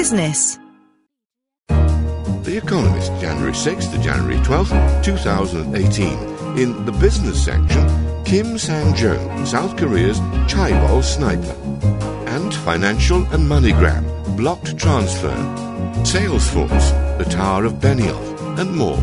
Business. The Economist, January 6th to January 12th, 2018. In the business section, Kim Sang-jo, South Korea's chaebol sniper. Ant Financial and MoneyGram, blocked transfer. Salesforce, the Tower of Benioff, and more.